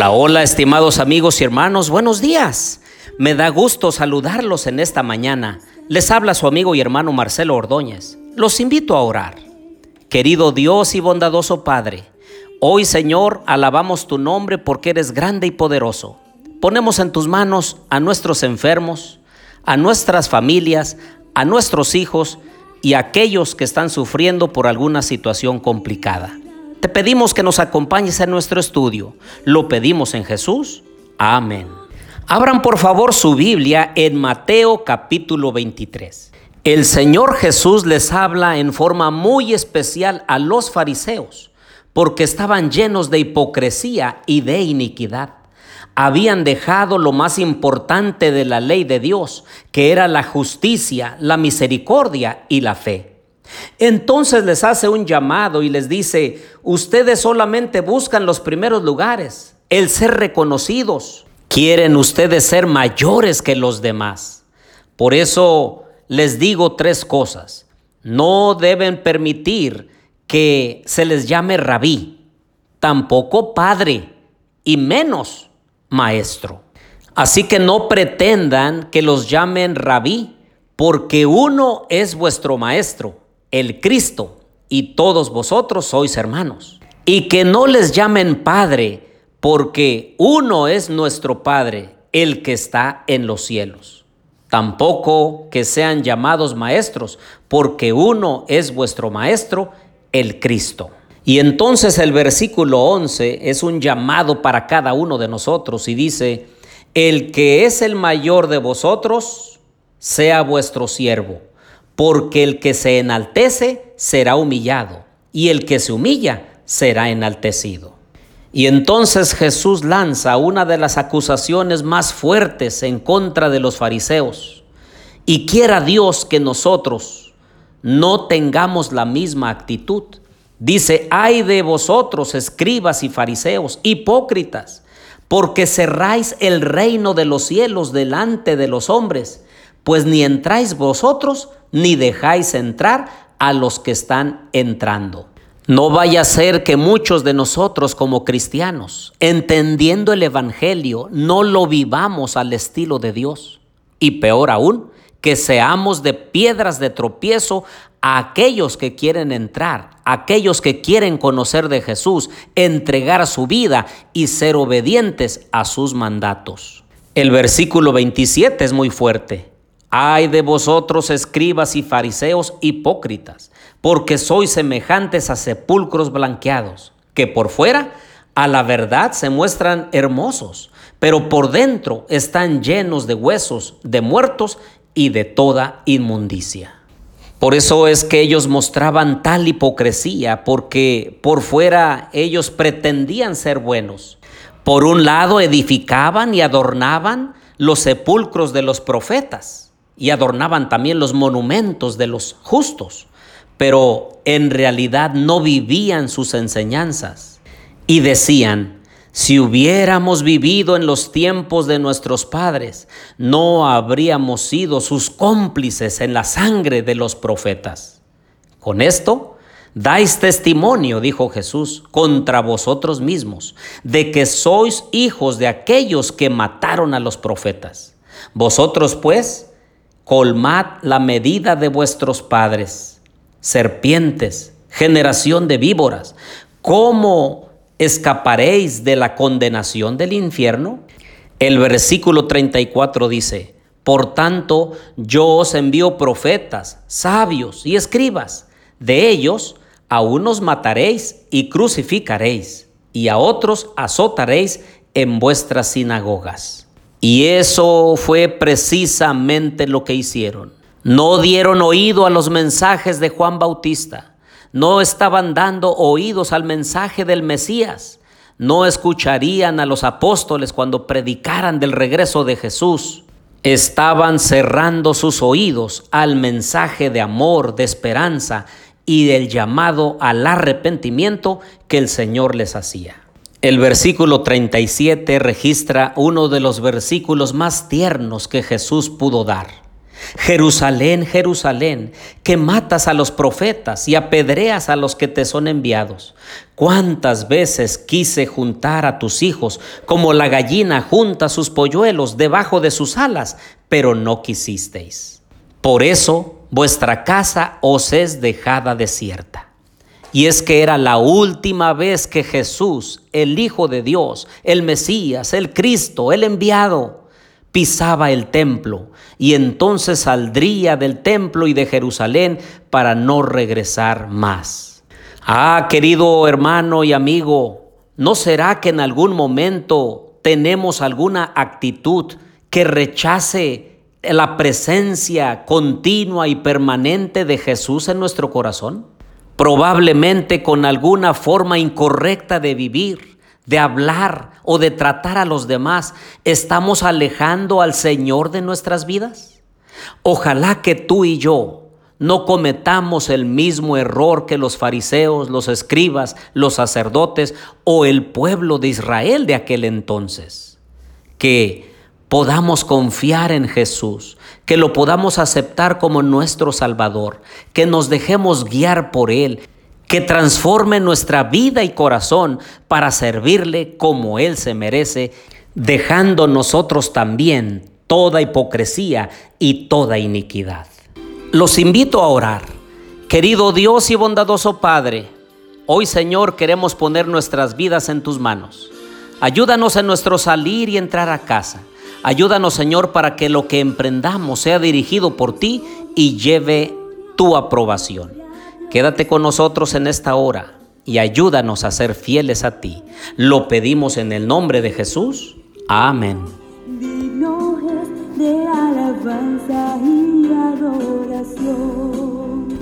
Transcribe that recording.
Hola, hola, estimados amigos y hermanos, buenos días. Me da gusto saludarlos en esta mañana. Les habla su amigo y hermano Marcelo Ordóñez. Los invito a orar. Querido Dios y bondadoso Padre, hoy Señor alabamos tu nombre porque eres grande y poderoso. Ponemos en tus manos a nuestros enfermos, a nuestras familias, a nuestros hijos y a aquellos que están sufriendo por alguna situación complicada. Te pedimos que nos acompañes en nuestro estudio. Lo pedimos en Jesús. Amén. Abran por favor su Biblia en Mateo capítulo 23. El Señor Jesús les habla en forma muy especial a los fariseos porque estaban llenos de hipocresía y de iniquidad. Habían dejado lo más importante de la ley de Dios, que era la justicia, la misericordia y la fe. Entonces les hace un llamado y les dice, ustedes solamente buscan los primeros lugares, el ser reconocidos. Quieren ustedes ser mayores que los demás. Por eso les digo tres cosas. No deben permitir que se les llame rabí, tampoco padre y menos maestro. Así que no pretendan que los llamen rabí, porque uno es vuestro maestro el Cristo, y todos vosotros sois hermanos. Y que no les llamen Padre, porque uno es nuestro Padre, el que está en los cielos. Tampoco que sean llamados maestros, porque uno es vuestro Maestro, el Cristo. Y entonces el versículo 11 es un llamado para cada uno de nosotros y dice, el que es el mayor de vosotros, sea vuestro siervo porque el que se enaltece será humillado, y el que se humilla será enaltecido. Y entonces Jesús lanza una de las acusaciones más fuertes en contra de los fariseos. Y quiera Dios que nosotros no tengamos la misma actitud. Dice, ay de vosotros, escribas y fariseos, hipócritas, porque cerráis el reino de los cielos delante de los hombres, pues ni entráis vosotros, ni dejáis entrar a los que están entrando. No vaya a ser que muchos de nosotros como cristianos, entendiendo el Evangelio, no lo vivamos al estilo de Dios. Y peor aún, que seamos de piedras de tropiezo a aquellos que quieren entrar, aquellos que quieren conocer de Jesús, entregar su vida y ser obedientes a sus mandatos. El versículo 27 es muy fuerte. Ay de vosotros, escribas y fariseos hipócritas, porque sois semejantes a sepulcros blanqueados, que por fuera a la verdad se muestran hermosos, pero por dentro están llenos de huesos, de muertos y de toda inmundicia. Por eso es que ellos mostraban tal hipocresía, porque por fuera ellos pretendían ser buenos. Por un lado edificaban y adornaban los sepulcros de los profetas y adornaban también los monumentos de los justos, pero en realidad no vivían sus enseñanzas. Y decían, si hubiéramos vivido en los tiempos de nuestros padres, no habríamos sido sus cómplices en la sangre de los profetas. Con esto, dais testimonio, dijo Jesús, contra vosotros mismos, de que sois hijos de aquellos que mataron a los profetas. Vosotros, pues, colmad la medida de vuestros padres, serpientes, generación de víboras, ¿cómo escaparéis de la condenación del infierno? El versículo 34 dice, por tanto, yo os envío profetas, sabios y escribas. De ellos, a unos mataréis y crucificaréis, y a otros azotaréis en vuestras sinagogas. Y eso fue precisamente lo que hicieron. No dieron oído a los mensajes de Juan Bautista. No estaban dando oídos al mensaje del Mesías. No escucharían a los apóstoles cuando predicaran del regreso de Jesús. Estaban cerrando sus oídos al mensaje de amor, de esperanza y del llamado al arrepentimiento que el Señor les hacía. El versículo 37 registra uno de los versículos más tiernos que Jesús pudo dar. Jerusalén, Jerusalén, que matas a los profetas y apedreas a los que te son enviados. Cuántas veces quise juntar a tus hijos como la gallina junta sus polluelos debajo de sus alas, pero no quisisteis. Por eso vuestra casa os es dejada desierta. Y es que era la última vez que Jesús, el Hijo de Dios, el Mesías, el Cristo, el enviado, pisaba el templo y entonces saldría del templo y de Jerusalén para no regresar más. Ah, querido hermano y amigo, ¿no será que en algún momento tenemos alguna actitud que rechace la presencia continua y permanente de Jesús en nuestro corazón? Probablemente con alguna forma incorrecta de vivir, de hablar o de tratar a los demás, estamos alejando al Señor de nuestras vidas? Ojalá que tú y yo no cometamos el mismo error que los fariseos, los escribas, los sacerdotes o el pueblo de Israel de aquel entonces. Que podamos confiar en Jesús, que lo podamos aceptar como nuestro Salvador, que nos dejemos guiar por Él, que transforme nuestra vida y corazón para servirle como Él se merece, dejando nosotros también toda hipocresía y toda iniquidad. Los invito a orar. Querido Dios y bondadoso Padre, hoy Señor queremos poner nuestras vidas en tus manos. Ayúdanos en nuestro salir y entrar a casa. Ayúdanos Señor para que lo que emprendamos sea dirigido por ti y lleve tu aprobación. Quédate con nosotros en esta hora y ayúdanos a ser fieles a ti. Lo pedimos en el nombre de Jesús. Amén.